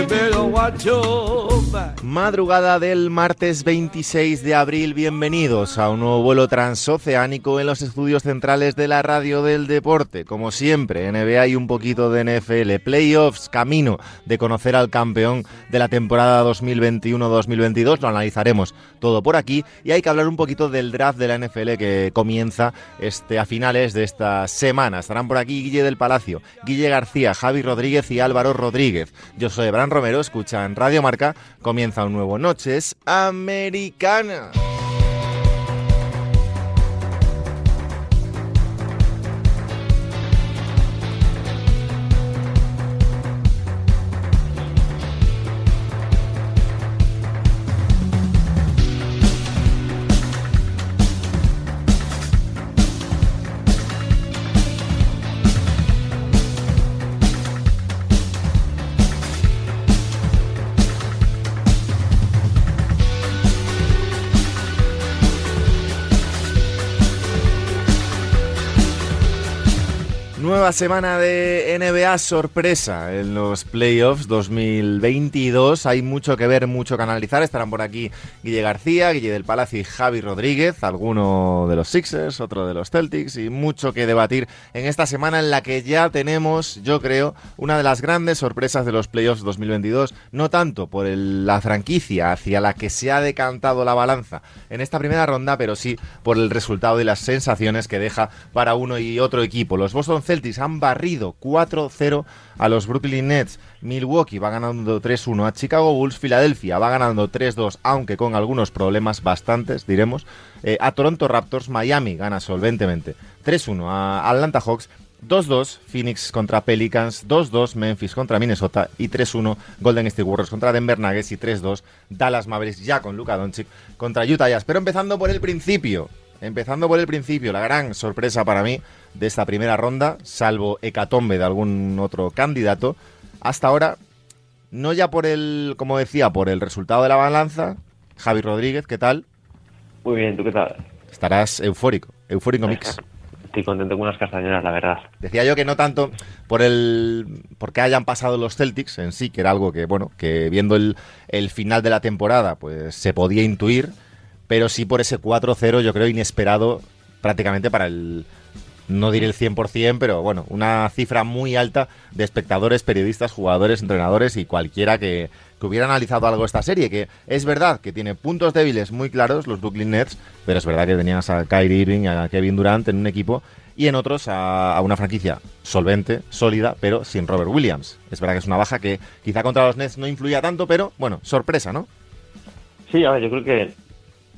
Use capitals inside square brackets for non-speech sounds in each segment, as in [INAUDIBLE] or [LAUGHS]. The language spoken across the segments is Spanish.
You better watch your Madrugada del martes 26 de abril, bienvenidos a un nuevo vuelo transoceánico en los estudios centrales de la radio del deporte. Como siempre, NBA y un poquito de NFL, playoffs, camino de conocer al campeón de la temporada 2021-2022, lo analizaremos todo por aquí y hay que hablar un poquito del draft de la NFL que comienza este, a finales de esta semana. Estarán por aquí Guille del Palacio, Guille García, Javi Rodríguez y Álvaro Rodríguez. Yo soy Abraham Romero, escuchan Radio Marca, comienza un nuevo Noches Americana. Semana de NBA sorpresa en los playoffs 2022. Hay mucho que ver, mucho que analizar. Estarán por aquí Guille García, Guille del Palacio y Javi Rodríguez, alguno de los Sixers, otro de los Celtics y mucho que debatir en esta semana en la que ya tenemos, yo creo, una de las grandes sorpresas de los playoffs 2022. No tanto por el- la franquicia hacia la que se ha decantado la balanza en esta primera ronda, pero sí por el resultado y las sensaciones que deja para uno y otro equipo. Los Boston Celtics han barrido 4-0 a los Brooklyn Nets. Milwaukee va ganando 3-1 a Chicago Bulls. Filadelfia va ganando 3-2, aunque con algunos problemas bastantes, diremos. Eh, a Toronto Raptors, Miami gana solventemente 3-1 a Atlanta Hawks. 2-2 Phoenix contra Pelicans, 2-2 Memphis contra Minnesota y 3-1 Golden State Warriors contra Denver Nuggets y 3-2 Dallas Mavericks ya con Luka Doncic contra Utah Jazz. Pero empezando por el principio, empezando por el principio, la gran sorpresa para mí de esta primera ronda, salvo hecatombe de algún otro candidato, hasta ahora, no ya por el, como decía, por el resultado de la balanza, Javi Rodríguez, ¿qué tal? Muy bien, ¿tú qué tal? Estarás eufórico, eufórico mix. Estoy contento con unas castañuelas, la verdad. Decía yo que no tanto por el porque hayan pasado los Celtics en sí, que era algo que, bueno, que viendo el, el final de la temporada, pues se podía intuir, pero sí por ese 4-0, yo creo, inesperado prácticamente para el, no diré el 100%, pero bueno, una cifra muy alta de espectadores, periodistas, jugadores, entrenadores y cualquiera que, que hubiera analizado algo esta serie, que es verdad que tiene puntos débiles muy claros los Brooklyn Nets, pero es verdad que tenías a Kyrie Irving, a Kevin Durant en un equipo y en otros a, a una franquicia solvente, sólida, pero sin Robert Williams. Es verdad que es una baja que quizá contra los Nets no influía tanto, pero bueno, sorpresa, ¿no? Sí, a ver, yo creo que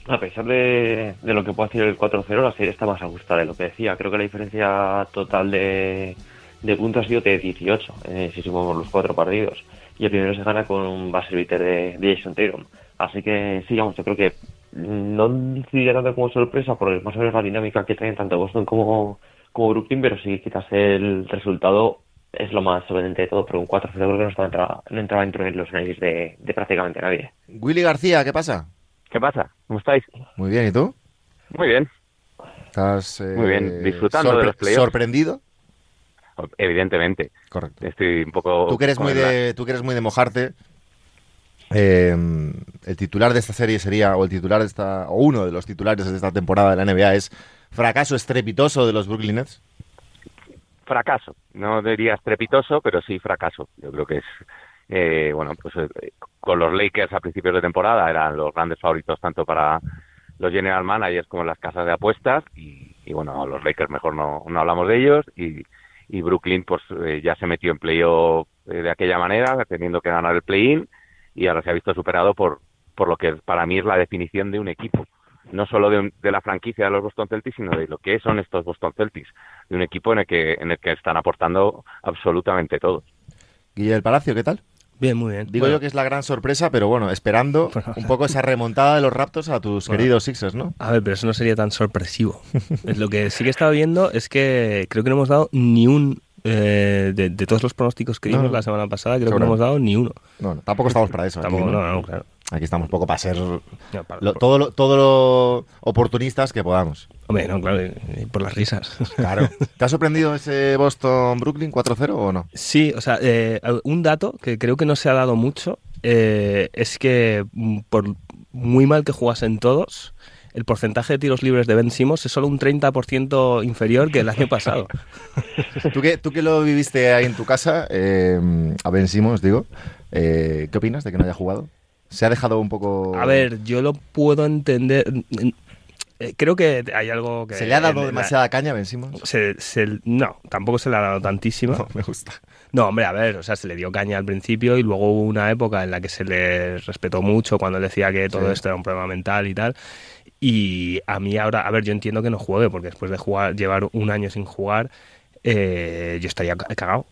a pesar de, lo que puede hacer el 4-0, la serie está más ajustada de lo que decía. Creo que la diferencia total de, de puntos ha sido de 18, eh, si sumamos los cuatro partidos. Y el primero se gana con un base de, Jason Tatum. Así que sí, yo creo que no decidiría tanto como sorpresa por más o menos la dinámica que traen tanto Boston como, Brooklyn, pero sí quizás el resultado es lo más sorprendente de todo, pero un 4-0 creo que no, estaba no entraba dentro de los análisis de, de prácticamente nadie. Willy García, ¿qué pasa? ¿Qué pasa? ¿Cómo estáis? Muy bien, ¿y tú? Muy bien, ¿Estás eh, Muy bien, disfrutando de los playoffs. ¿Sorprendido? evidentemente. Correcto. Estoy un poco... Tú que eres muy de, tú que eres muy de mojarte. eh, el titular de esta serie sería, o el titular de esta, o uno de los titulares de esta temporada de la NBA es fracaso estrepitoso de los Brooklyn Nets. Fracaso. No diría estrepitoso, pero sí fracaso. Yo creo que es... eh, bueno, pues eh, con los Lakers a principios de temporada eran los grandes favoritos tanto para los general managers como las casas de apuestas y, y bueno, los Lakers mejor no, no hablamos de ellos y, y Brooklyn pues eh, ya se metió en playoff eh, de aquella manera, teniendo que ganar el play-in y ahora se ha visto superado por, por lo que para mí es la definición de un equipo. No solo de, un- de la franquicia de los Boston Celtics, sino de lo que son estos Boston Celtics, de un equipo en el que, en el que están aportando absolutamente todos. Guille del Palacio, ¿qué tal? Bien, muy bien. Digo yo que es la gran sorpresa, pero bueno, esperando [LAUGHS] un poco esa remontada de los Raptors a tus queridos Sixers, ¿no? A ver, pero eso no sería tan sorpresivo. [LAUGHS] Lo que sí que he estado viendo es que creo que no hemos dado ni un eh, de, todos los pronósticos que dimos la semana pasada, creo que no hemos dado ni uno. No, tampoco estamos para eso. Tampoco, aquí, ¿no? claro. Aquí estamos un poco para ser todo, lo, todo lo oportunistas que podamos. Hombre, no, claro, por las risas. [LAUGHS] Claro. ¿Te ha sorprendido ese Boston-Brooklyn 4-0 o no? Sí, o sea, eh, un dato que creo que no se ha dado mucho eh, es que mm, por muy mal que jugasen todos, el porcentaje de tiros libres de Ben Simmons es solo un 30% inferior que el año pasado. [LAUGHS] ¿Tú que, tú que lo viviste ahí en tu casa, eh, a Ben Simmons, digo, ¿qué opinas de que no haya jugado? ¿Se ha dejado un poco...? A ver, yo lo puedo entender... Eh, creo que hay algo que... ¿Se le ha dado demasiada caña, vencimos? Se, no, tampoco se le ha dado tantísimo. No, me gusta. No, hombre, a ver, o sea, se le dio caña al principio y luego hubo una época en la que se le respetó mucho cuando decía que todo esto era un problema mental y tal. Y a mí ahora, a ver, yo entiendo que no juegue, porque después de jugar, llevar un año sin jugar, eh, yo estaría cagado.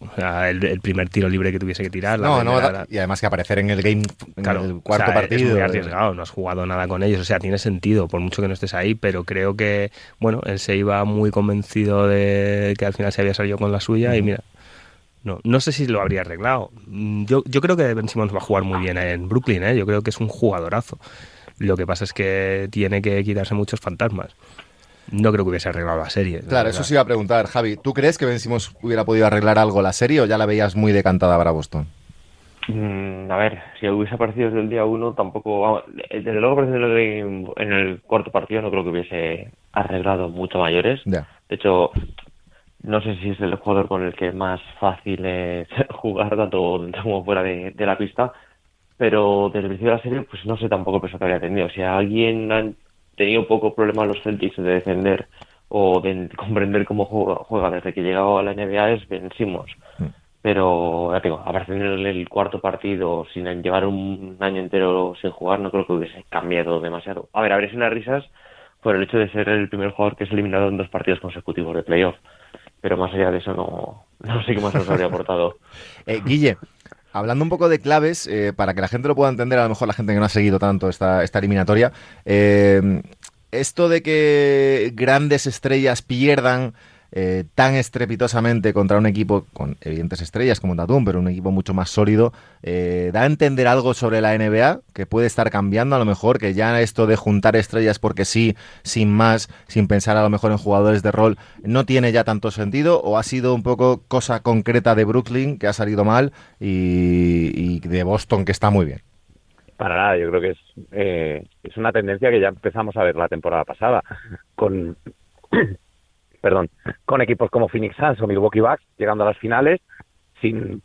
el, primer tiro libre que tuviese que tirar. No, no, y además que aparecer en el game, en el cuarto partido. Es muy arriesgado, no has jugado nada con ellos. O sea, tiene sentido, por mucho que no estés ahí, pero creo que, bueno, él se iba muy convencido de que al final se había salido con la suya y mira. No, no sé si lo habría arreglado. Yo, yo creo que Ben Simmons va a jugar muy bien en Brooklyn, ¿eh? yo creo que es un jugadorazo. Lo que pasa es que tiene que quitarse muchos fantasmas no creo que hubiese arreglado la serie. Claro, eso sí iba a preguntar, Javi. ¿Tú crees que Ben Simmons hubiera podido arreglar algo la serie o ya la veías muy decantada para Boston? Mm, a ver, si hubiese aparecido desde el día uno, tampoco. desde luego, en el cuarto partido no creo que hubiese arreglado mucho mayores. De hecho, no sé si es el jugador con el que más fácil es [LAUGHS] jugar, tanto dentro como fuera de, la pista. Pero desde el principio de la serie, pues no sé tampoco el peso que habría tenido. Si alguien tenido poco problema los Celtics de defender o de [LAUGHS] comprender cómo juega, desde que llegaba a la NBA es vencimos. Mm. Pero, ya tengo, aparecer en el cuarto partido sin llevar un año entero sin jugar, no creo que hubiese cambiado demasiado. A ver, habría unas risas por el hecho de ser el primer jugador que es eliminado en dos partidos consecutivos de playoff. Pero más allá de eso, no, no sé qué más nos habría aportado. [LAUGHS] Eh, Guille, Hablando un poco de claves, eh, para que la gente lo pueda entender, a lo mejor la gente que no ha seguido tanto esta, esta eliminatoria, eh, esto de que grandes estrellas pierdan eh, tan estrepitosamente contra un equipo con evidentes estrellas como Tatum, pero un equipo mucho más sólido, eh, da a entender algo sobre la NBA que puede estar cambiando a lo mejor, que ya esto de juntar estrellas porque sí, sin más, sin pensar a lo mejor en jugadores de rol, no tiene ya tanto sentido o ha sido un poco cosa concreta de Brooklyn que ha salido mal y, de Boston que está muy bien. Para nada, yo creo que es, eh, es una tendencia que ya empezamos a ver la temporada pasada con perdón, con equipos como Phoenix Suns o Milwaukee Bucks llegando a las finales sin,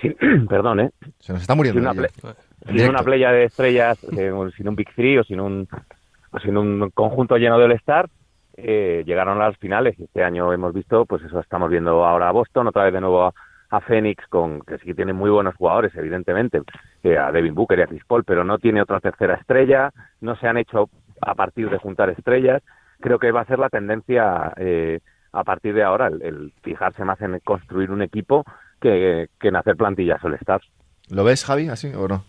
sin [CLEARS THROAT] perdón, ¿eh? Se nos está muriendo. Sin una, playa de estrellas, [LAUGHS] eh, sin un Big Three o sin un, sin un conjunto lleno de All-Star, eh, llegaron a las finales. Este año hemos visto, pues eso estamos viendo ahora a Boston, otra vez de nuevo a, Phoenix, con, que sí que tiene muy buenos jugadores, evidentemente, eh, a Devin Booker y a Chris Paul, pero no tiene otra tercera estrella, no se han hecho a partir de juntar estrellas creo que va a ser la tendencia eh, a partir de ahora, el, fijarse más en construir un equipo que, en hacer plantillas all stars. ¿Lo ves, Javi, así o no?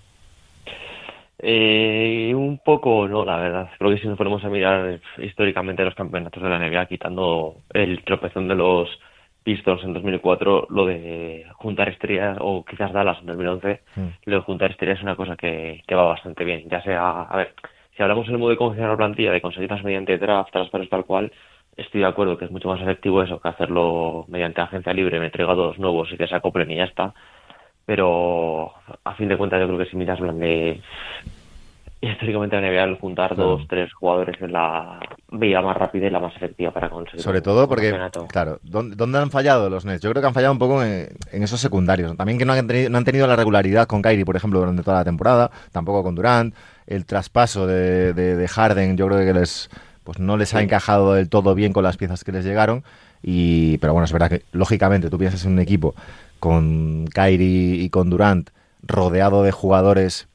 Eh, un poco no, la verdad. Creo que si nos ponemos a mirar históricamente los campeonatos de la NBA, quitando el tropezón de los Pistons en 2004, lo de juntar estrellas, o quizás Dallas en 2011, mm. lo de juntar estrellas es una cosa que, que va bastante bien. Ya sea, a ver, si hablamos en el modo de confeccionar la plantilla, de conseguirlas mediante draft, traspasos tal cual, estoy de acuerdo que es mucho más efectivo eso que hacerlo mediante agencia libre, me traigo a dos nuevos y que se acoplen y ya está. Pero a fin de cuentas yo creo que si miras plan de históricamente la NBA el juntar dos, tres jugadores en la vía más rápida y la más efectiva para conseguir. Sobre todo porque, claro, ¿dónde, han fallado los Nets? Yo creo que han fallado un poco en, esos secundarios. También que no han, tenido, no han tenido la regularidad con Kyrie, por ejemplo, durante toda la temporada, tampoco con Durant el traspaso de, de, Harden yo creo que les pues no les ha encajado del todo bien con las piezas que les llegaron y pero bueno es verdad que lógicamente tú piensas en un equipo con Kyrie y con Durant rodeado de jugadores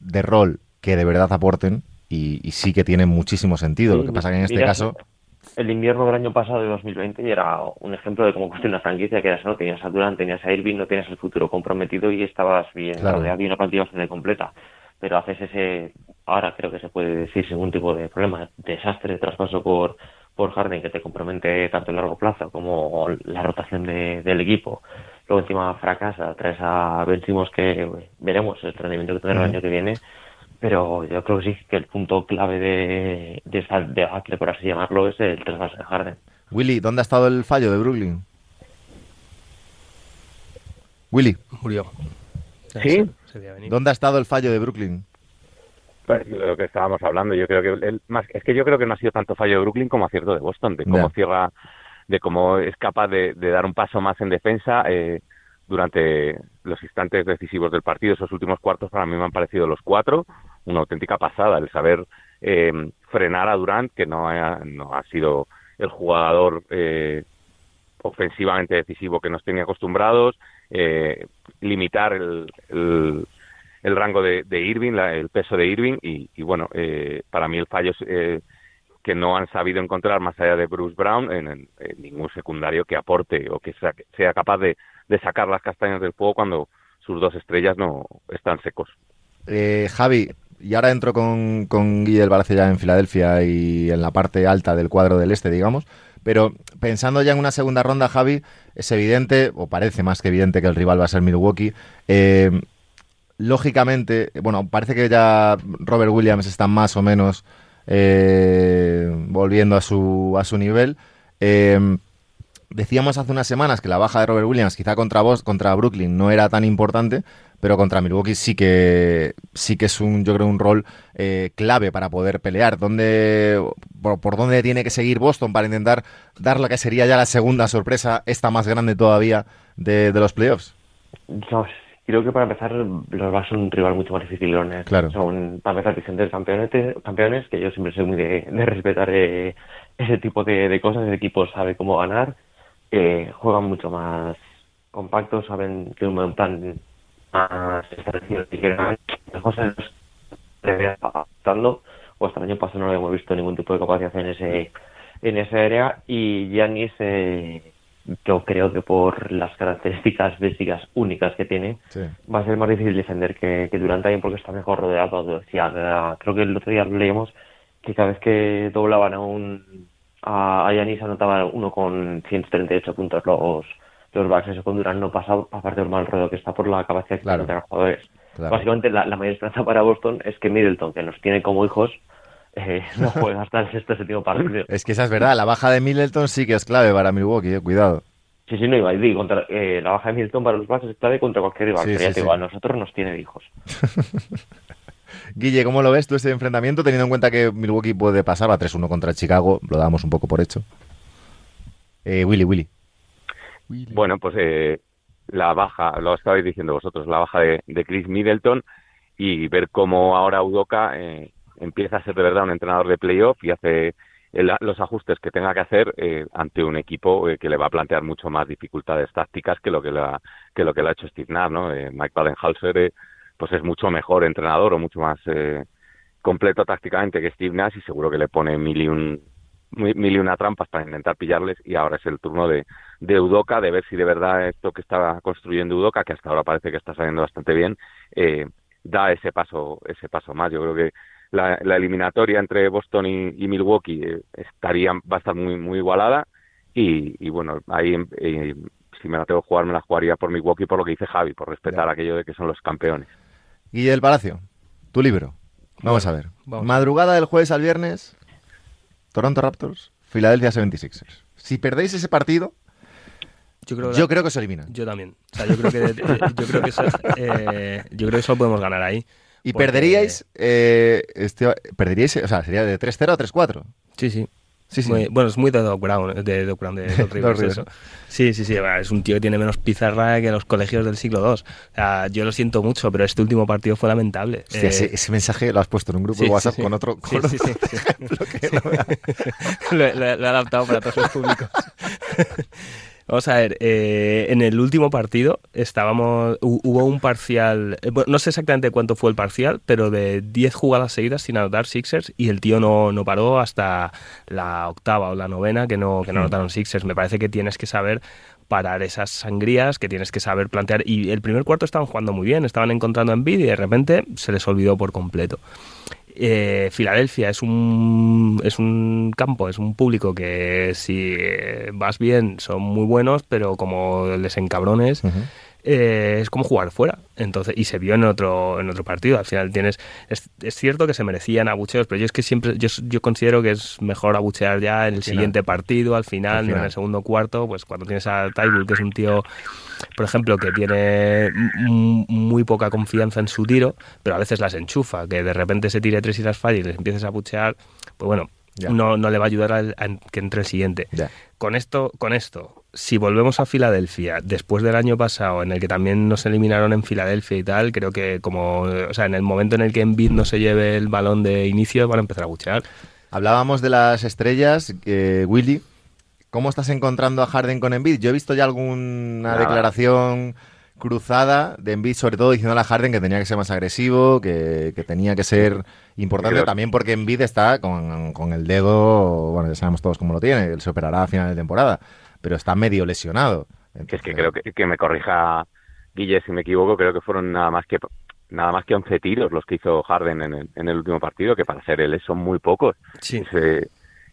de rol que de verdad aporten y, sí que tiene muchísimo sentido lo que pasa que en este caso el invierno del año pasado de 2020 y era un ejemplo de cómo construir una franquicia que era eso, ¿no? tenías a Durant, tenías a Irving, no tenías el futuro comprometido y estabas bien Claro. rodeado y una plantilla bastante completa. Pero haces ese, ahora creo que se puede decir sin ningún tipo de problema, desastre de traspaso por, por Harden que te compromete tanto a largo plazo como la rotación de- del equipo. Luego encima fracasa, traes a Ben Simmons que veremos el rendimiento que tendrá el año que viene pero yo creo que sí, que el punto clave de, de esta debacle, por así llamarlo, es el traspaso de Harden. Willy, ¿dónde ha estado el fallo de Brooklyn? Willy, Murió. ¿Sí? ¿dónde ha estado el fallo de Brooklyn? Pues, lo que estábamos hablando, yo creo que el, más es que yo creo que no ha sido tanto fallo de Brooklyn como acierto de Boston, de cómo cierra, de cómo es capaz de, de dar un paso más en defensa eh, durante los instantes decisivos del partido. Esos últimos cuartos para mí me han parecido los cuatro una auténtica pasada, el saber eh, frenar a Durant, que no ha, no ha sido el jugador eh, ofensivamente decisivo que nos tenía acostumbrados, eh, limitar el, el, rango de, Irving, la- el peso de Irving y, bueno, eh, para mí el fallo es eh, que no han sabido encontrar más allá de Bruce Brown en, ningún secundario que aporte o que sea, capaz de, sacar las castañas del fuego cuando sus dos estrellas no están secos. Eh, Javi, y ahora entro con, con Guille del en Filadelfia y en la parte alta del cuadro del este, digamos. Pero pensando ya en una segunda ronda, Javi, es evidente, o parece más que evidente que el rival va a ser Milwaukee. Eh, lógicamente, bueno, parece que ya Robert Williams está más o menos eh, volviendo a su, a su nivel. Eh, decíamos hace unas semanas que la baja de Robert Williams quizá contra, contra Brooklyn no era tan importante, pero contra Milwaukee sí que sí que es un yo creo un rol eh, clave para poder pelear. ¿Dónde, por, por dónde tiene que seguir Boston para intentar dar lo que sería ya la segunda sorpresa, esta más grande todavía de, de los playoffs? No, creo que para empezar los va a ser un rival mucho más difícil. Leones. Claro. Son, para empezar, vigentes campeones, campeones, que yo siempre soy muy de, de respetar eh, ese tipo de, de cosas. El equipo sabe cómo ganar, eh, juegan mucho más compactos, saben que un plan más establecido que. Las cosas adaptando, o hasta el año pasado no hemos visto ningún tipo de capacidad en ese en esa área y Giannis eh, yo creo que por las características físicas únicas que tiene Sí. va a ser más difícil defender que, que Durant también porque está mejor rodeado. Decía, creo que el otro día leíamos que cada vez que doblaban a un a, Giannis anotaba uno con 138 puntos los los Bucks. Eso con Durant no pasa aparte del mal rodeo que está por la capacidad que Claro. tienen los jugadores. Claro. Básicamente la, la mayor esperanza para Boston es que Middleton, que nos tiene como hijos, eh, [LAUGHS] no juegue hasta el sexto séptimo partido. Es que esa es verdad, la baja de Middleton sí que es clave para Milwaukee, eh, cuidado. Sí, sí, no iba contra, eh, la baja de Middleton para los Bucks es clave contra cualquier rival. Sí, pero ya sí, te digo, sí. a nosotros nos tiene hijos. [LAUGHS] Guille, ¿cómo lo ves tú este enfrentamiento teniendo en cuenta que Milwaukee puede pasar a 3-1 contra Chicago? Lo damos un poco por hecho. Eh, Willy, Willy. Bueno, pues eh, la baja, lo estabais diciendo vosotros, la baja de, Chris Middleton y ver cómo ahora Udoka eh, empieza a ser de verdad un entrenador de playoff y hace el- los ajustes que tenga que hacer eh, ante un equipo eh, que le va a plantear mucho más dificultades tácticas que lo que, la, lo que lo ha hecho Steve Nash, ¿no? Eh, Mike Badenhauser eh, pues es mucho mejor entrenador o mucho más eh, completo tácticamente que Steve Nash y seguro que le pone mil y, un, mil y una trampas para intentar pillarles y ahora es el turno de, de Udoca, de ver si de verdad esto que está construyendo Udoca, que hasta ahora parece que está saliendo bastante bien, eh, da ese paso, ese paso más. Yo creo que la, la eliminatoria entre Boston y, y Milwaukee eh, estaría, va a estar muy, muy igualada y, y bueno, ahí eh, si me la tengo que jugar, me la jugaría por Milwaukee por lo que dice Javi, por respetar Ya. aquello de que son los campeones. Guille del Palacio, tu libro. Vamos a ver. vamos. Madrugada del jueves al viernes, Toronto Raptors, Philadelphia 76ers. Si perdéis ese partido, Yo creo, yo creo que os eliminan. yo también. O sea, yo creo que, eh, yo creo que eso, eh, yo creo que eso lo podemos ganar ahí. Y porque- perderíais, eh, este, perderíais, o sea, sería de 3-0 a 3-4. Sí, sí. Sí, sí. Muy- bueno, es muy de Doc Brown, de Doc Brown, de Doc Rivers, Rivers. eso. Sí, sí, sí, es un tío que tiene menos pizarra que los colegios del siglo II. O sea, yo lo siento mucho, pero este último partido fue lamentable. Hostia, Eh, ese, ese mensaje lo has puesto en un grupo sí, de WhatsApp con otro, con sí, otro [LAUGHS] ejemplo que no [LAUGHS] lo- lo he adaptado para todos los públicos. [LAUGHS] Vamos a ver, eh, en el último partido estábamos hubo un parcial, eh, no sé exactamente cuánto fue el parcial, pero de 10 jugadas seguidas sin anotar Sixers y el tío no, no paró hasta la octava o la novena que no, que no anotaron Sixers. Me parece que tienes que saber parar esas sangrías, que tienes que saber plantear. Y el primer cuarto estaban jugando muy bien, estaban encontrando en y de repente se les olvidó por completo. Eh, Filadelfia es un, es un campo, es un público que si vas bien son muy buenos, pero como les encabrones, eh, es como jugar fuera. Entonces, y se vio en otro, en otro partido. Al final tienes. Es, cierto que se merecían abucheos, pero yo es que siempre. Yo, yo considero que es mejor abuchear ya en el siguiente partido, al final, no en el segundo cuarto. Pues cuando tienes a Tybull, que es un tío, por ejemplo, que tiene muy poca confianza en su tiro, pero a veces las enchufa, que de repente se tire tres y las falla y les empieces a abuchear, pues bueno. No, no le va a ayudar a, que entre el siguiente. Con esto, con esto, si volvemos a Filadelfia, después del año pasado, en el que también nos eliminaron en Filadelfia y tal, creo que como, o sea, en el momento en el que Embiid no se lleve el balón de inicio, van a empezar a buchear. Hablábamos de las estrellas, eh, Willy. ¿Cómo estás encontrando a Harden con Embiid? Yo he visto ya alguna declaración cruzada de Embiid, sobre todo diciendo a Harden que tenía que ser más agresivo, que, tenía que ser importante, también porque Embiid está con, con, el dedo, bueno, ya sabemos todos cómo lo tiene, él se operará a final de temporada pero está medio lesionado. es que creo que, que me corrija Guille si me equivoco, creo que fueron nada más que nada más que 11 tiros los que hizo Harden en el, en el último partido, que para ser él son muy pocos. Sí.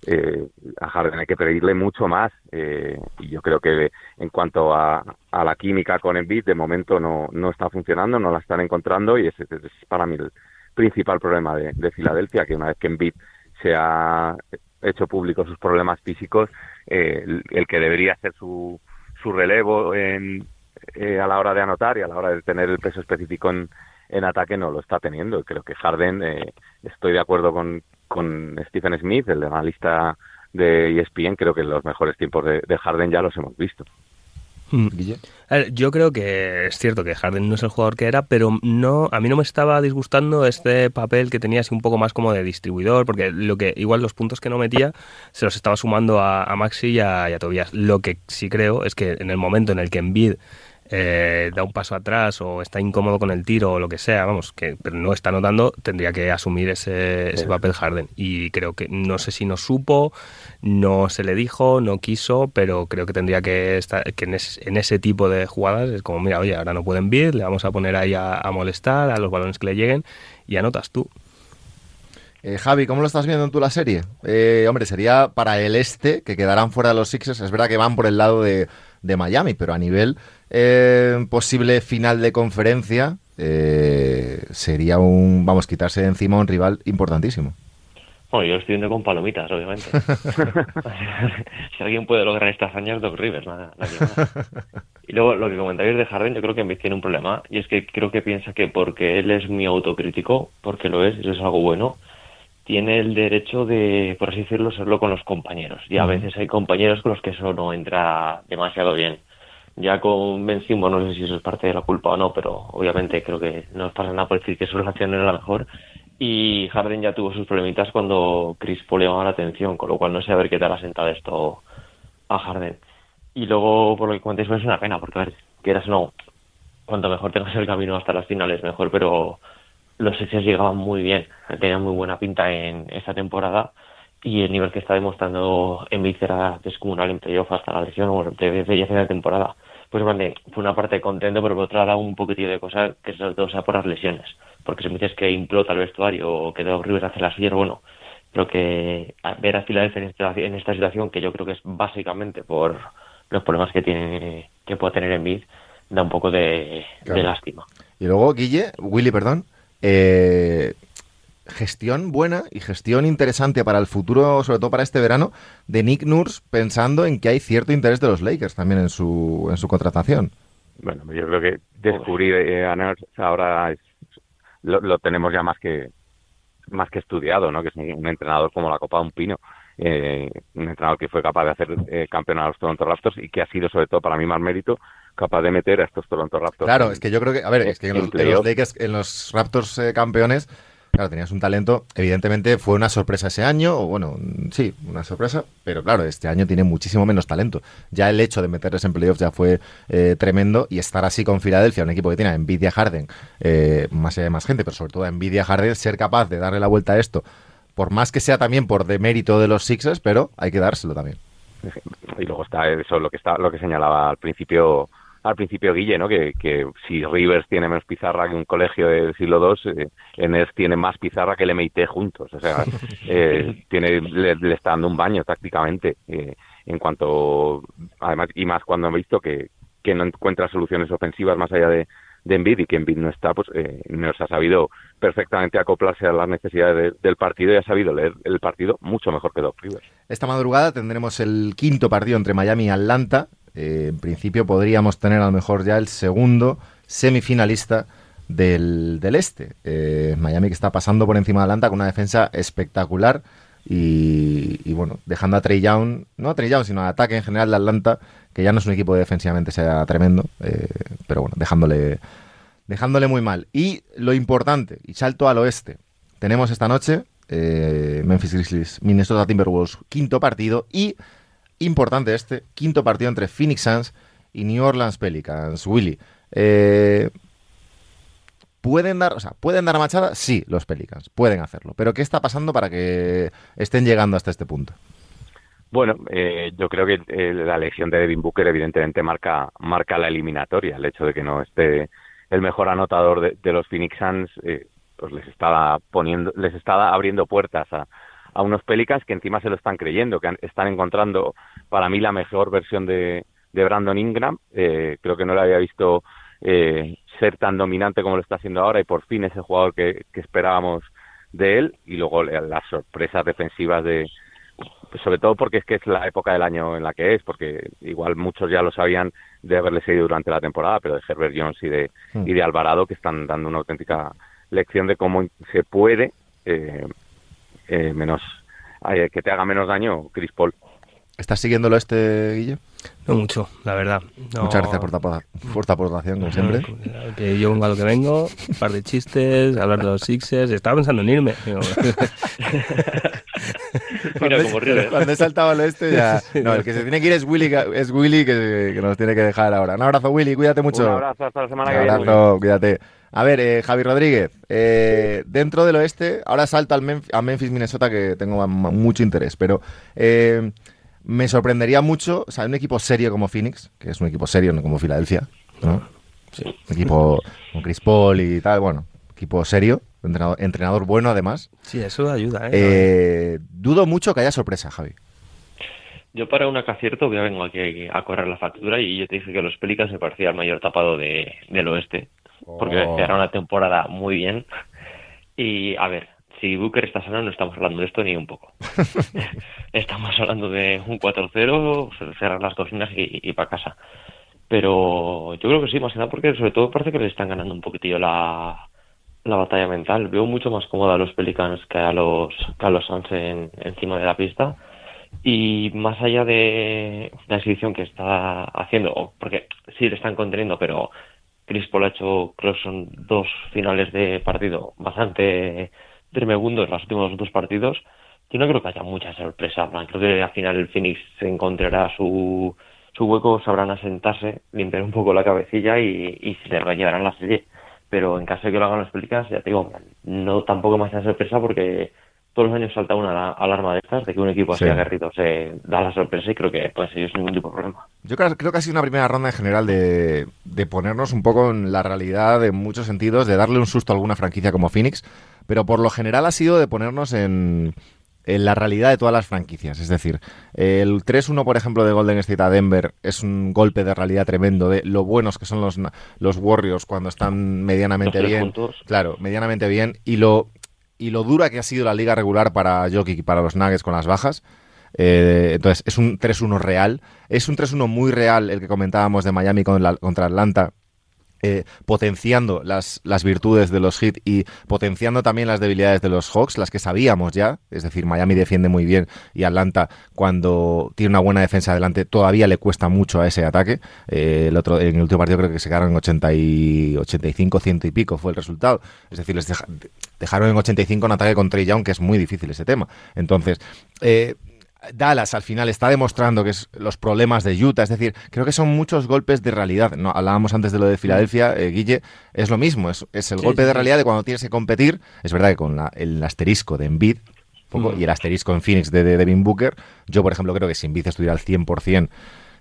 Eh, a Harden hay que pedirle mucho más eh, y yo creo que en cuanto a, a la química con Embiid de momento no, no está funcionando, no la están encontrando y ese, es para mí el principal problema de, de Filadelfia, que una vez que Embiid se ha hecho público sus problemas físicos, eh, el, que debería ser su, su relevo en, eh, a la hora de anotar y a la hora de tener el peso específico en, en ataque no lo está teniendo. Creo que Harden, eh, estoy de acuerdo con, con Stephen Smith, el analista de ESPN, creo que los mejores tiempos de, de Harden ya los hemos visto. Hmm. yo creo que es cierto que Harden no es el jugador que era, pero no, a mí no me estaba disgustando este papel que tenía así un poco más como de distribuidor, porque lo que igual los puntos que no metía se los estaba sumando a, Maxi y a, y a, Tobias. Lo que sí creo es que en el momento en el que Envid eh, da un paso atrás o está incómodo con el tiro o lo que sea, vamos, que pero no está notando, tendría que asumir ese, ese papel Harden. Y creo que no sé si no supo, no se le dijo, no quiso, pero creo que tendría que estar que en, ese, tipo de jugadas es como, mira, oye, ahora no pueden vir, le vamos a poner ahí a, molestar a los balones que le lleguen y anotas tú. Eh, Javi, ¿cómo lo estás viendo tú la serie? Eh, hombre, sería para el este, que quedarán fuera de los Sixers. Es verdad que van por el lado de, de Miami, pero a nivel eh, posible final de conferencia, eh, sería un, vamos, quitarse de encima un rival importantísimo. Bueno, yo estoy viendo con palomitas, obviamente. [LAUGHS] si alguien puede lograr estas hazañas, Doc Rivers, nada, Y luego, lo que comentáis de Harden, yo creo que tiene un problema, y es que creo que piensa que porque él es muy autocrítico, porque lo es, eso es algo bueno, tiene el derecho de, por así decirlo, serlo con los compañeros. Y a veces hay compañeros con los que eso no entra demasiado bien. Ya con Ben Simmons, no sé si eso es parte de la culpa o no, pero obviamente creo que no nos pasa nada por decir que su relación era la mejor. Y Harden ya tuvo sus problemitas cuando Chris Paul llamaba la atención, con lo cual no sé a ver qué tal ha sentado esto a Harden. Y luego, por lo que comentéis, pues es una pena, porque a ver, quieras o no, cuanto mejor tengas el camino hasta las finales, mejor, pero los Sixers llegaban muy bien, tenían muy buena pinta en esta temporada y el nivel que está demostrando en era descomunal en playoff hasta la lesión o de ya de temporada pues vale, fue una parte contento, pero por otra lado un poquitillo de cosa que sobre todo sea por las lesiones. Porque si me dices que implota el vestuario o que Doug Rivers hace la suya, bueno, creo que ver a Philadelphia en esta, en esta situación, que yo creo que es básicamente por los problemas que tiene que puede tener en Bid, da un poco de, de lástima. Y luego, Guille, Willy, perdón, eh, gestión buena y gestión interesante para el futuro, sobre todo para este verano, de Nick Nurse, pensando en que hay cierto interés de los Lakers también en su, en su contratación. Bueno, yo creo que descubrir eh, a Nurse ahora lo, tenemos ya más que más que estudiado, ¿no? Que es un, entrenador como la copa de un pino. Eh, un entrenador que fue capaz de hacer eh, campeón a los Toronto Raptors y que ha sido sobre todo para mí más mérito capaz de meter a estos Toronto Raptors. Claro, es que yo creo que, a ver, es que en los, Lakers, en los Raptors campeones claro, tenías un talento, evidentemente fue una sorpresa ese año, o bueno, sí, una sorpresa, pero claro, este año tiene muchísimo menos talento. Ya el hecho de meterles en playoffs ya fue eh, tremendo y estar así con Filadelfia, un equipo que tiene a Nvidia Harden, eh, más allá de más gente, pero sobre todo a Nvidia Harden, ser capaz de darle la vuelta a esto, por más que sea también por demérito de los Sixers, pero hay que dárselo también. Y luego está eso, lo que está, lo que señalaba al principio al principio Guille, ¿no? Que, que si Rivers tiene menos pizarra que un colegio del siglo II, eh, Enes tiene más pizarra que el MIT juntos. O sea, [LAUGHS] eh, tiene, le, está dando un baño tácticamente. Eh, en cuanto, además, y más cuando han visto que, que no encuentra soluciones ofensivas más allá de, de Envid y que Envid no está, pues eh, nos ha sabido perfectamente acoplarse a las necesidades del partido y ha sabido leer el partido mucho mejor que Doc Rivers. Esta madrugada tendremos el quinto partido entre Miami y Atlanta. Eh, en principio podríamos tener a lo mejor ya el segundo semifinalista del, del este. Eh, Miami que está pasando por encima de Atlanta con una defensa espectacular y, y bueno, dejando a Trey Young, no a Trey Young, sino a ataque en general de Atlanta, que ya no es un equipo defensivamente sea tremendo, eh, pero bueno, dejándole, dejándole muy mal. Y lo importante, y salto al oeste, tenemos esta noche Memphis Grizzlies, Minnesota Timberwolves, quinto partido, y importante este, quinto partido entre Phoenix Suns y New Orleans Pelicans. Willy, eh, ¿Pueden dar, o sea, ¿pueden dar machada? Sí, los Pelicans, pueden hacerlo. Pero ¿qué está pasando para que estén llegando hasta este punto? Bueno, eh, yo creo que eh, la elección de Devin Booker evidentemente marca, marca la eliminatoria. El hecho de que no esté el mejor anotador de, los Phoenix Suns, eh, pues les está poniendo, les está abriendo puertas a, a unos Pelicans que encima se lo están creyendo, que han, están encontrando para mí la mejor versión de, de Brandon Ingram. Eh, creo que no lo había visto eh, ser tan dominante como lo está haciendo ahora y por fin ese jugador que, que esperábamos de él y luego las sorpresas defensivas de pues sobre todo porque es que es la época del año en la que es porque igual muchos ya lo sabían de haberle seguido durante la temporada pero de Herbert Jones y de Hmm. y de Alvarado que están dando una auténtica lección de cómo se puede eh, eh, menos eh, que te haga menos daño Chris Paul ¿Estás siguiéndolo este, Guille? No mucho, la verdad. No- Muchas gracias por tu, por tu aportación, como siempre. [LAUGHS] Que yo vengo a lo que vengo, un par de chistes, hablar de los Sixers. Estaba pensando en irme. [LAUGHS] Como ríe. Cuando he saltado al este ya... [LAUGHS] No, el que se tiene que ir es Willy, es Willy que, que nos tiene que dejar ahora. Un abrazo, Willy, cuídate mucho. un abrazo hasta la semana Un que viene abrazo, cuídate. A ver, eh, Javi Rodríguez, eh, dentro del oeste, ahora salta al Memf- a Memphis, Minnesota, que tengo mucho interés, pero eh, me sorprendería mucho, o sea, un equipo serio como Phoenix, que es un equipo serio, no como Filadelfia, ¿no? Sí, un equipo con Chris Paul y tal, bueno, equipo serio, entrenador, entrenador bueno además. sí, eso ayuda, ¿eh? Eh, dudo mucho que haya sorpresa, Javi. Yo para un acierto ya vengo aquí a correr la factura y yo te dije que los Pelicans me parecía el mayor tapado de, del oeste. Porque Oh. era una temporada muy bien. Y a ver, si Booker está sano no estamos hablando de esto ni un poco. [LAUGHS] estamos hablando de un 4-0, cerrar las cocinas y, y para casa. Pero yo creo que sí, más que nada porque sobre todo parece que le están ganando un poquitillo la, la batalla mental. Veo mucho más cómoda a los Pelicans que a los, que a los Suns en, encima de la pista. Y más allá de la exhibición que está haciendo, porque sí le están conteniendo, pero Chris Paul ha hecho, creo que son dos finales de partido bastante tremendos los últimos dos partidos. Yo no creo que haya mucha sorpresa. Creo que al final el Phoenix se encontrará su, su hueco, sabrán asentarse, limpiar un poco la cabecilla y, y se les llevarán la serie. Pero en caso de que lo hagan los Pelicans, ya te digo, no tampoco más sorpresa porque todos los años salta una ala- alarma de estas de que un equipo así Sí. aguerrido se da la sorpresa y creo que puede ser sin ningún tipo de problema. Yo creo, creo que ha sido una primera ronda en general de, de ponernos un poco en la realidad en muchos sentidos, de darle un susto a alguna franquicia como Phoenix, pero por lo general ha sido de ponernos en, en la realidad de todas las franquicias. Es decir, el 3-1, por ejemplo, de Golden State a Denver es un golpe de realidad tremendo de lo buenos que son los, los Warriors cuando están medianamente bien. Claro, medianamente bien. Y lo, y lo dura que ha sido la liga regular para Jokic y para los Nuggets con las bajas. Eh, entonces, es un 3-1 real. Es un 3-1 muy real el que comentábamos de Miami con la- contra Atlanta, eh, potenciando las, las virtudes de los Heat y potenciando también las debilidades de los Hawks, las que sabíamos ya. Es decir, Miami defiende muy bien y Atlanta, cuando tiene una buena defensa adelante, todavía le cuesta mucho a ese ataque. Eh, el otro, en el último partido creo que se quedaron en 80 y 85, ciento y pico fue el resultado. Es decir, les dejaron en 85 un ataque con Trey Young, que es muy difícil ese tema. Entonces, eh, Dallas al final está demostrando que es los problemas de Utah, es decir, creo que son muchos golpes de realidad. No, hablábamos antes de lo de Filadelfia, eh, Guille, es lo mismo, es, el golpe de realidad de cuando tienes que competir. Es verdad que con el asterisco de Embiid poco, y el asterisco en Phoenix de, Devin Booker, yo por ejemplo creo que si Embiid estuviera al 100%,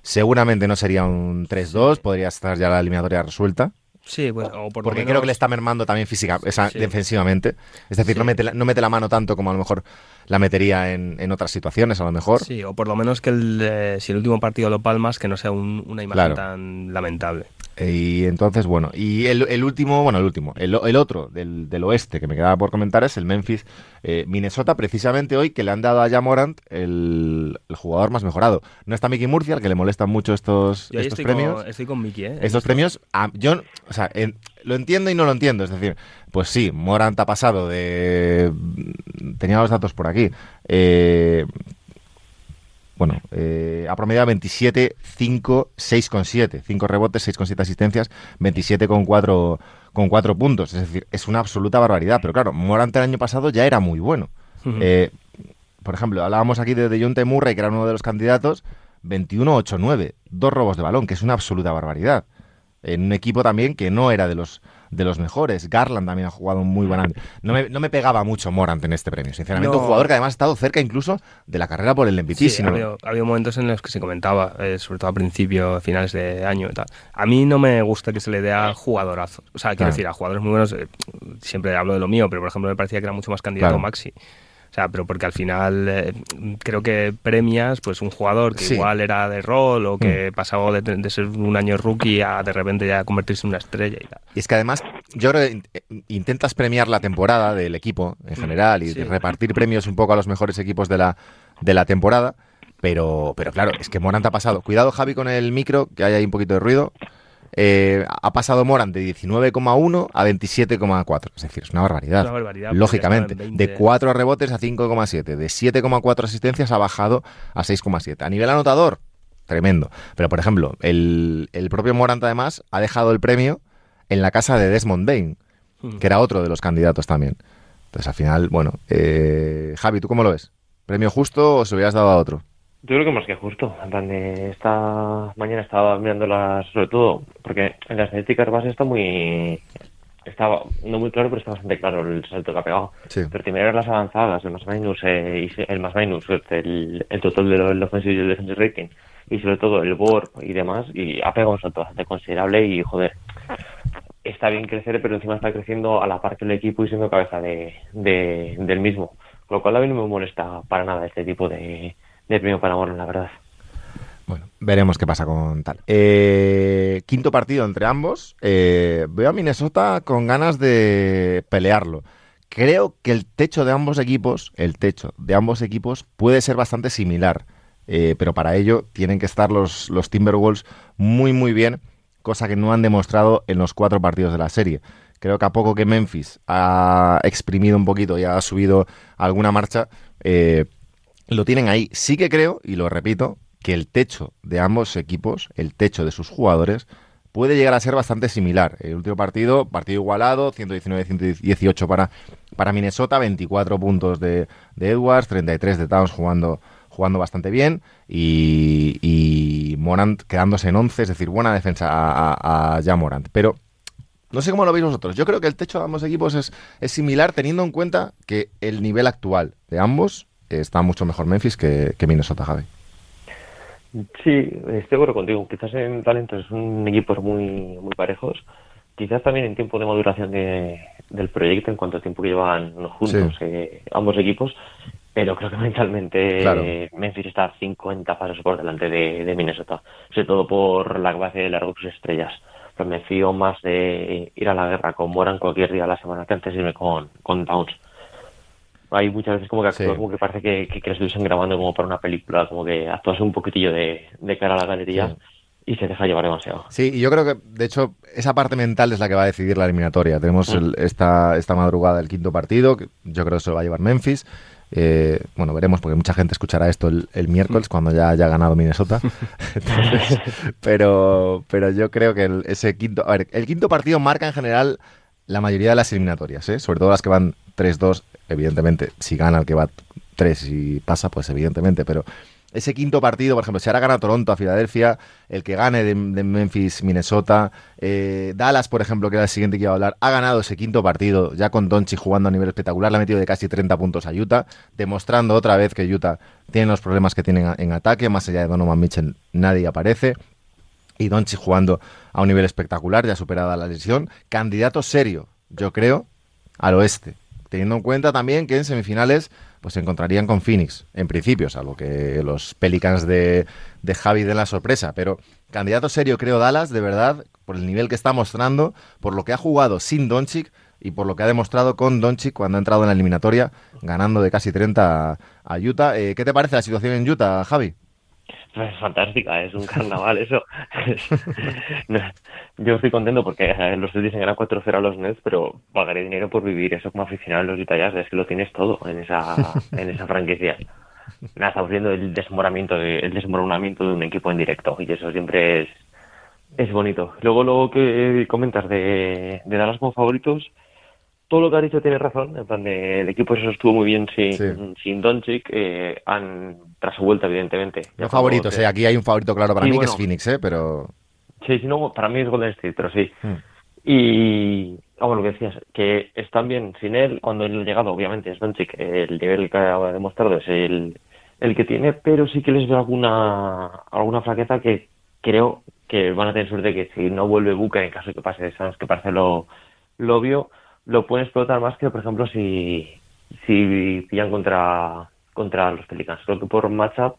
seguramente no sería un 3-2, podría estar ya la eliminatoria resuelta. Sí, bueno, por porque creo que le está mermando también física, defensivamente. Es decir, no, mete no mete la mano tanto como a lo mejor la metería en, otras situaciones, a lo mejor. Sí, o por lo menos que el, eh, si el último partido lo palmas, que no sea una imagen tan lamentable. Y entonces, bueno, y el, último, bueno, el último, el, otro del, oeste que me quedaba por comentar es el Memphis eh, Minnesota, precisamente hoy que le han dado a Jamorant el, el, jugador más mejorado. No está Mickey Murcia, al que le molestan mucho estos, estos premios. estoy con Mickey, ¿eh? Estos premios, yo, o sea, lo entiendo y no lo entiendo. Es decir, pues sí, Morant ha pasado de. Tenía los datos por aquí. Eh, bueno, eh, ha promediado 27, 5, 6,7. 5 rebotes, 6,7 asistencias, 27 con 4, con 4 puntos. Es decir, es una absoluta barbaridad. Pero claro, Morant el año pasado ya era muy bueno. Eh, por ejemplo, hablábamos aquí de John Murray, que era uno de los candidatos. 21-8-9, dos robos de balón, que es una absoluta barbaridad. En un equipo también que no era de los de los mejores. Garland también ha jugado muy buen año. No me, no me pegaba mucho Morant en este premio, sinceramente. Un jugador que además ha estado cerca incluso de la carrera por el MVP. Sí, ha, habido, momentos en los que se comentaba, eh, sobre todo a principios, finales de año y tal. A mí no me gusta que se le dé a jugadorazos. O sea, quiero decir, a jugadores muy buenos, eh, siempre hablo de lo mío, pero por ejemplo me parecía que era mucho más candidato Maxi. O sea, pero porque al final eh, creo que premias pues un jugador que igual era de rol o que mm. pasaba de, ser un año rookie a de repente ya convertirse en una estrella y tal. Y es que además yo creo que eh, intentas premiar la temporada del equipo en mm, general y repartir premios un poco a los mejores equipos de la, de la temporada. Pero, pero claro, es que Morant ha pasado. Cuidado, Javi, con el micro, que hay ahí un poquito de ruido. Eh, ha pasado Moran de 19,1 a 27,4. Es decir, es una barbaridad. lógicamente. De 4 rebotes a 5,7. De 7,4 asistencias ha bajado a 6,7. A nivel anotador, tremendo. Pero, por ejemplo, el, propio Morant, además, ha dejado el premio en la casa de Desmond Bain, hmm. que era otro de los candidatos también. Entonces, al final, bueno. Eh, Javi, ¿tú cómo lo ves? ¿Premio justo o se hubieras dado a otro? Yo creo que más que justo. Esta mañana estaba mirándolas, sobre todo, porque en las estadísticas base está muy. Estaba no muy claro, pero está bastante claro el salto que ha pegado. Pero primero las avanzadas, el más minus, eh, el más minus, el, el total del offensive y el defensive rating, y sobre todo el board y demás, y ha pegado un salto bastante considerable y, joder, está bien crecer, pero encima está creciendo a la par que el equipo y siendo cabeza de, de, del mismo. Con lo cual a mí no me molesta para nada este tipo de de premio para la verdad. Bueno, veremos qué pasa con tal. Eh, quinto partido entre ambos. Eh, veo a Minnesota con ganas de pelearlo. Creo que el techo de ambos equipos, el techo de ambos equipos puede ser bastante similar. Eh, pero para ello tienen que estar los, los Timberwolves muy muy bien, cosa que no han demostrado en los cuatro partidos de la serie. Creo que a poco que Memphis ha exprimido un poquito y ha subido alguna marcha, eh, lo tienen ahí. Sí que creo, y lo repito, que el techo de ambos equipos, el techo de sus jugadores, puede llegar a ser bastante similar. El último partido, partido igualado, 119-118 para, para Minnesota, 24 puntos de, Edwards, 33 de Towns jugando, jugando bastante bien y, y, Morant quedándose en 11, es decir, buena defensa a, a, Morant. Pero no sé cómo lo veis vosotros. Yo creo que el techo de ambos equipos es, es similar teniendo en cuenta que el nivel actual de ambos está mucho mejor Memphis que, Minnesota, Javi. Sí, estoy de acuerdo contigo. Quizás en talento son equipos muy, muy parejos. Quizás también en tiempo de maduración de, del proyecto, en cuanto a tiempo que llevan juntos eh, ambos equipos. Pero creo que mentalmente Memphis está 50 pasos por delante de, Minnesota. Sobre todo por la base de largos estrellas. Pero me fío más de ir a la guerra con Moran cualquier día de la semana que antes irme con, con Towns hay muchas veces como que como que parece que, que, que, estuviesen grabando como para una película, como que actúas un poquitillo de, de cara a la galería y se deja llevar demasiado. Sí, y yo creo que, de hecho, esa parte mental es la que va a decidir la eliminatoria. Tenemos el- esta, esta madrugada el quinto partido, que yo creo que se lo va a llevar Memphis. Eh, bueno, veremos, porque mucha gente escuchará esto el, el miércoles, cuando ya haya ganado Minnesota. [LAUGHS] Entonces, pero, pero yo creo que el- ese quinto... A ver, el quinto partido marca en general la mayoría de las eliminatorias, ¿eh? sobre todo las que van 3-2, evidentemente, si gana el que va 3 y pasa, pues evidentemente, pero ese quinto partido, por ejemplo, si ahora gana Toronto a Filadelfia, el que gane de, Memphis, Minnesota, eh, Dallas, por ejemplo, que era el siguiente que iba a hablar, ha ganado ese quinto partido, ya con Doncic jugando a nivel espectacular, le ha metido de casi 30 puntos a Utah, demostrando otra vez que Utah tiene los problemas que tienen en ataque, más allá de Donovan Mitchell nadie aparece. Y Doncic jugando a un nivel espectacular, ya superada la lesión. Candidato serio, yo creo, al oeste. Teniendo en cuenta también que en semifinales pues se encontrarían con Phoenix, en principio, salvo que los Pelicans de, Javi den la sorpresa. Pero candidato serio, creo, Dallas, de verdad, por el nivel que está mostrando, por lo que ha jugado sin Doncic y por lo que ha demostrado con Doncic cuando ha entrado en la eliminatoria, ganando de casi 30 a, a Utah. Eh, ¿Qué te parece la situación en Utah, Javi? [LAUGHS] Es fantástica, es un carnaval eso. [LAUGHS] Yo estoy contento porque eh, los Celtics ganan 4-0 a los Nets, pero pagaré dinero por vivir eso como aficionado en los Utah es que lo tienes todo en esa en esa franquicia. Nada, estamos viendo el desmoronamiento de, el desmoronamiento de un equipo en directo y eso siempre es es bonito. Luego lo que comentas de, de Dallas como favoritos, todo lo que has dicho tiene razón. En plan, de, el equipo eso estuvo muy bien sin, Sí. sin Doncic. eh, han, tras su vuelta, evidentemente. Cuando favoritos, eh, aquí hay un favorito claro para Sí, mí que es Phoenix, ¿eh? pero Sí, no, para mí es Golden State, pero sí. Hmm. Y, ah, bueno, lo que decías, que están bien sin él, cuando él ha llegado, obviamente, es Doncic, el nivel que ha demostrado es el, el que tiene, pero sí que les veo alguna, alguna flaqueza que creo que van a tener suerte que si no vuelve Booker, en caso de que pase Suns, que parece lo, lo obvio, lo pueden explotar más que, por ejemplo, si, si pillan contra, contra los Pelicans. Creo que por matchup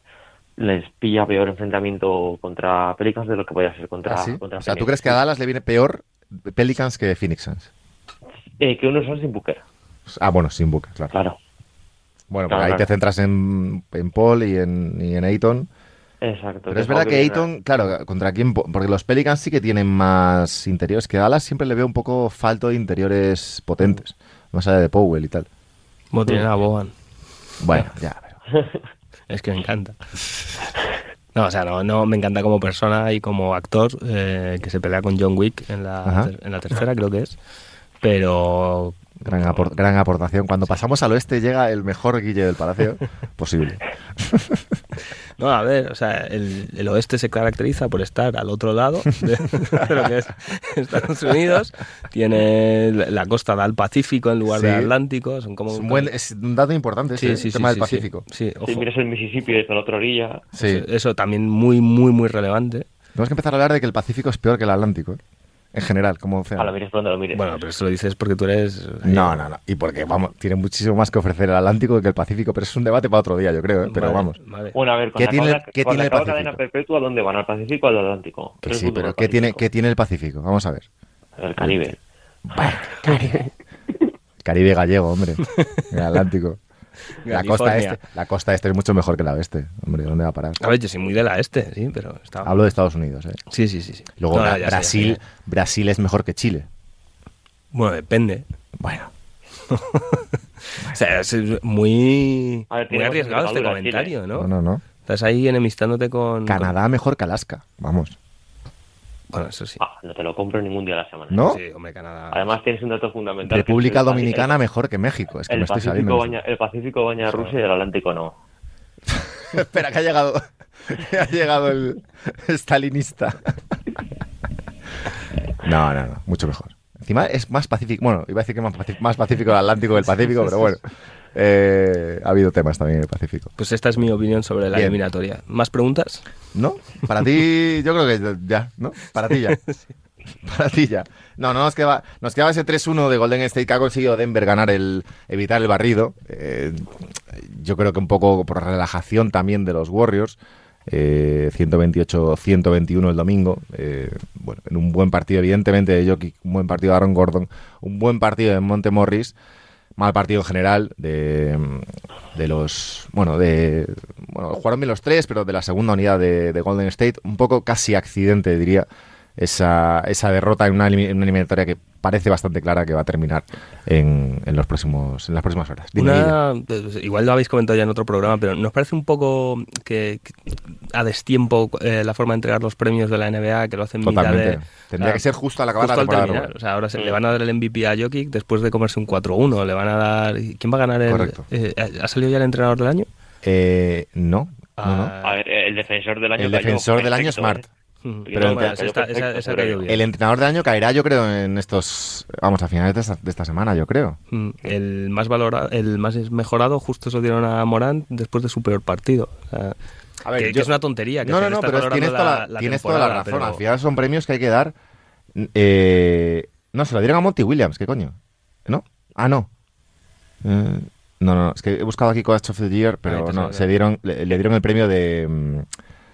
les pilla peor enfrentamiento contra Pelicans de lo que vaya a ser contra, ¿Ah, sí? contra O sea, ¿tú crees que a Dallas le viene peor Pelicans que Phoenix Suns? Eh, que uno son sin Booker, Ah, bueno, sin Booker, claro. claro. Bueno, Claro, porque ahí te centras en, en Paul y en, y en Ayton. Exacto. Pero es verdad que Ayton, claro, ¿contra quién? po- Porque los Pelicans sí que tienen más interiores que Dallas. Siempre le veo un poco falto de interiores potentes. Más allá de Powell y tal. Como tienen a Boban. Bueno, ya, pero... [LAUGHS] Es que me encanta. No, o sea, no, no me encanta como persona y como actor eh, que se pelea con John Wick en la, en la tercera, creo que es. Pero Gran, apor- gran aportación. Cuando pasamos al oeste llega el mejor Guille del Palacio [LAUGHS] posible. No, a ver, o sea, el, el oeste se caracteriza por estar al otro lado de, de lo que es Estados Unidos. Tiene la costa da al Pacífico en lugar Sí. del Atlántico. Son como Es un, buen, es un dato importante este, Sí, sí, el sí, tema sí, del sí. Pacífico. Sí, Si ojo. miras el Mississippi desde la otra orilla, Sí. Eso, eso también muy, muy, muy relevante. Tenemos que empezar a hablar de que el Pacífico es peor que el Atlántico. ¿eh? En general, como océano. a lo mires por donde lo mires. Bueno, pero eso lo dices porque tú eres... No, no, no. Y porque, vamos, tiene muchísimo más que ofrecer el Atlántico que el Pacífico, pero es un debate para otro día, yo creo, ¿eh? Pero Vale, vamos. vale. Bueno, a ver, con ¿Qué la tiene- cadena- qué con tiene la el cadena Pacífico? perpetua, ¿dónde van? ¿Al Pacífico o al Atlántico? Que sí, pero ¿qué tiene. ¿qué tiene el Pacífico? Vamos a ver. El Caribe. Caribe gallego, hombre. El Atlántico. La costa, este, la costa este es mucho mejor que la oeste. Hombre, ¿dónde va a parar? A ver, yo soy muy de la este, sí, pero estaba... Hablo de Estados Unidos, ¿eh? Sí, sí, sí. sí. Luego No, Brasil. Brasil es mejor que Chile. Bueno, depende. Bueno, [LAUGHS] O sea, es muy, ver, muy arriesgado este comentario, ¿no? no, no, no. Estás ahí enemistándote con... Canadá mejor que Alaska. Vamos. Con- Bueno, eso sí. Ah, no te lo compro ningún día a la semana. ¿No? Sí, hombre, Canadá... Además tienes un dato fundamental. República Dominicana el- mejor que México. Es que El me estoy Pacífico, saliendo. baña, el Pacífico baña a Rusia y el Atlántico no. [LAUGHS] Espera, que ha llegado. [LAUGHS] ha llegado el stalinista. [LAUGHS] no, no, no. Mucho mejor. Encima es más pacífico. Bueno, iba a decir que más pacífico, más pacífico el Atlántico que el Pacífico, pero bueno. Eh, ha habido temas también en el Pacífico. Pues esta es mi opinión sobre la Bien. eliminatoria. ¿Más preguntas? ¿No? Para ti, yo creo que ya, ¿no? Para ti ya. [LAUGHS] Para ti ya. No, no nos quedaba, nos quedaba ese 3-1 de Golden State que ha conseguido Denver ganar el, evitar el barrido. Eh, yo creo que un poco por relajación también de los Warriors. Eh, 128-121 el domingo. Eh, bueno, en un buen partido, evidentemente, de Jokic, un buen partido de Aaron Gordon, un buen partido de Monte Morris. Mal partido en general de, de los. Bueno, de. Bueno, jugaron bien los tres, pero de la segunda unidad de, de Golden State, un poco casi accidente, diría, esa, esa derrota en una, en una eliminatoria que parece bastante clara que va a terminar en, en los próximos, en las próximas horas. Una, pues, igual lo habéis comentado ya en otro programa, pero ¿nos parece un poco que, que a destiempo eh, la forma de entregar los premios de la NBA, que lo hacen mitad Totalmente. de... Tendría ah, que ser justo al acabar justo la al temporada terminar. regular. O sea, ahora se, Mm. le van a dar el MVP a Jokic después de comerse un 4-1. Le van a dar... ¿Quién va a ganar el...? Correcto. eh, ¿Ha salido ya el entrenador del año? Eh, no, no, no. Ah, A ver, el defensor del año El cayó defensor del año Smart. ¿eh? Pero no, el- bueno, cayó esa, esa, perfecto, esa pero cayó bien. El entrenador del año caerá, yo creo, en estos. Vamos, a finales de esta, de esta semana, yo creo. Mm, El más valorado, el más mejorado, justo se lo dieron a Morán después de su peor partido. O sea, A ver, que, es una tontería. Que no, no, no, pero tienes, toda la, la tienes toda la razón. pero- Al final son premios que hay que dar. Eh, no, se lo dieron a Monty Williams, ¿qué coño? ¿No? Ah, no. Eh, no, no, es que he buscado aquí Coach of the Year, pero no, se dieron, le, le dieron el premio de. mm,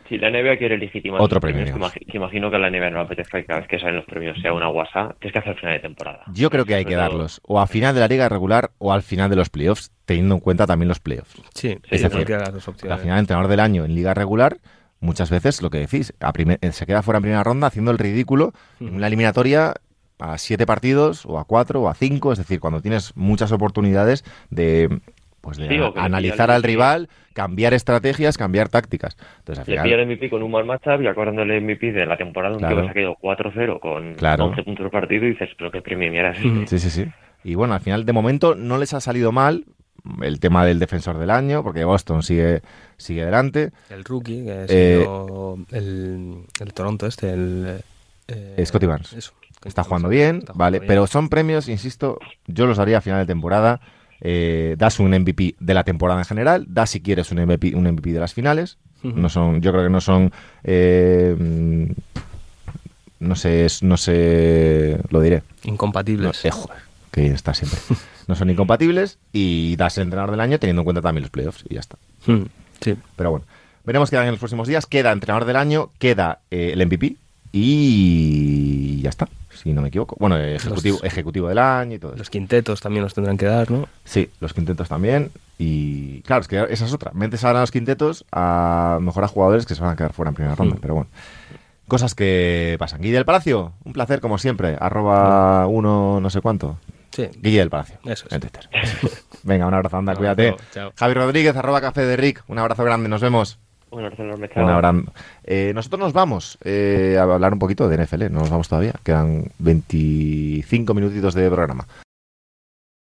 Si la NBA quiere legitimar Otro premio, premios, que, imagino que a la NBA no le apetezca que cada vez que salen los premios sea una guasa, tienes que hacer final de temporada. Yo creo que hay que darlos o al final de la liga regular o al final de los playoffs, teniendo en cuenta también los playoffs. Sí, Es sí, decir, cualquiera de las dos Al opciones. final, el entrenador del año en liga regular, muchas veces lo que decís, a primer- eh, se queda fuera en primera ronda haciendo el ridículo en una eliminatoria a siete partidos o a cuatro o a cinco, es decir, cuando tienes muchas oportunidades de pues de Sí, le analizar al rival, cambiar estrategias, cambiar tácticas. Entonces, al Le final, pilla el MVP con un mal matchup y acordando el MVP de la temporada, Claro. tío que se ha quedado 4-0 con Claro. 11 puntos por partido y dices, pero qué premio es Mm. este. Sí, sí, sí. Y bueno, al final, de momento, no les ha salido mal el tema del defensor del año, porque Boston sigue, sigue adelante. El rookie, que es Eh, el, el Toronto este, el... eh, Scotty Barnes. eso. Está jugando bien, Está jugando vale, bien. pero son premios, insisto, yo los daría a final de temporada. Eh, das un MVP de la temporada en general, das si quieres un MVP, un MVP de las finales. No son, yo creo que no son, eh, mm, no sé, no sé, lo diré. No, Incompatibles. eh, joder, que bien está siempre. [LAUGHS] No son incompatibles y das el entrenador del año teniendo en cuenta también los playoffs y ya está. Mm, sí. Pero bueno, veremos qué dan en los próximos días. Queda entrenador del año, queda eh, el MVP y ya está, si no me equivoco. Bueno, ejecutivo, Los- ejecutivo del año y todo eso. Los quintetos también los tendrán que dar, ¿no? Sí, los quintetos también. Y claro, es que esa es otra. Metes ahora a los quintetos a mejor a jugadores que se van a quedar fuera en primera ronda. Mm. Pero bueno, cosas que pasan. Guille del Palacio, un placer como siempre. Arroba uno no sé cuánto. Sí. Guille del Palacio. Eso es. En Twitter. [LAUGHS] Venga, un abrazo, anda, No, cuídate. no. Javi Rodríguez, arroba café de Rick. Un abrazo grande, nos vemos. Un abrazo enorme, Un chao. abrazo. Eh, nosotros nos vamos eh, a hablar un poquito de NFL, no nos vamos todavía, quedan 25 minutitos de programa.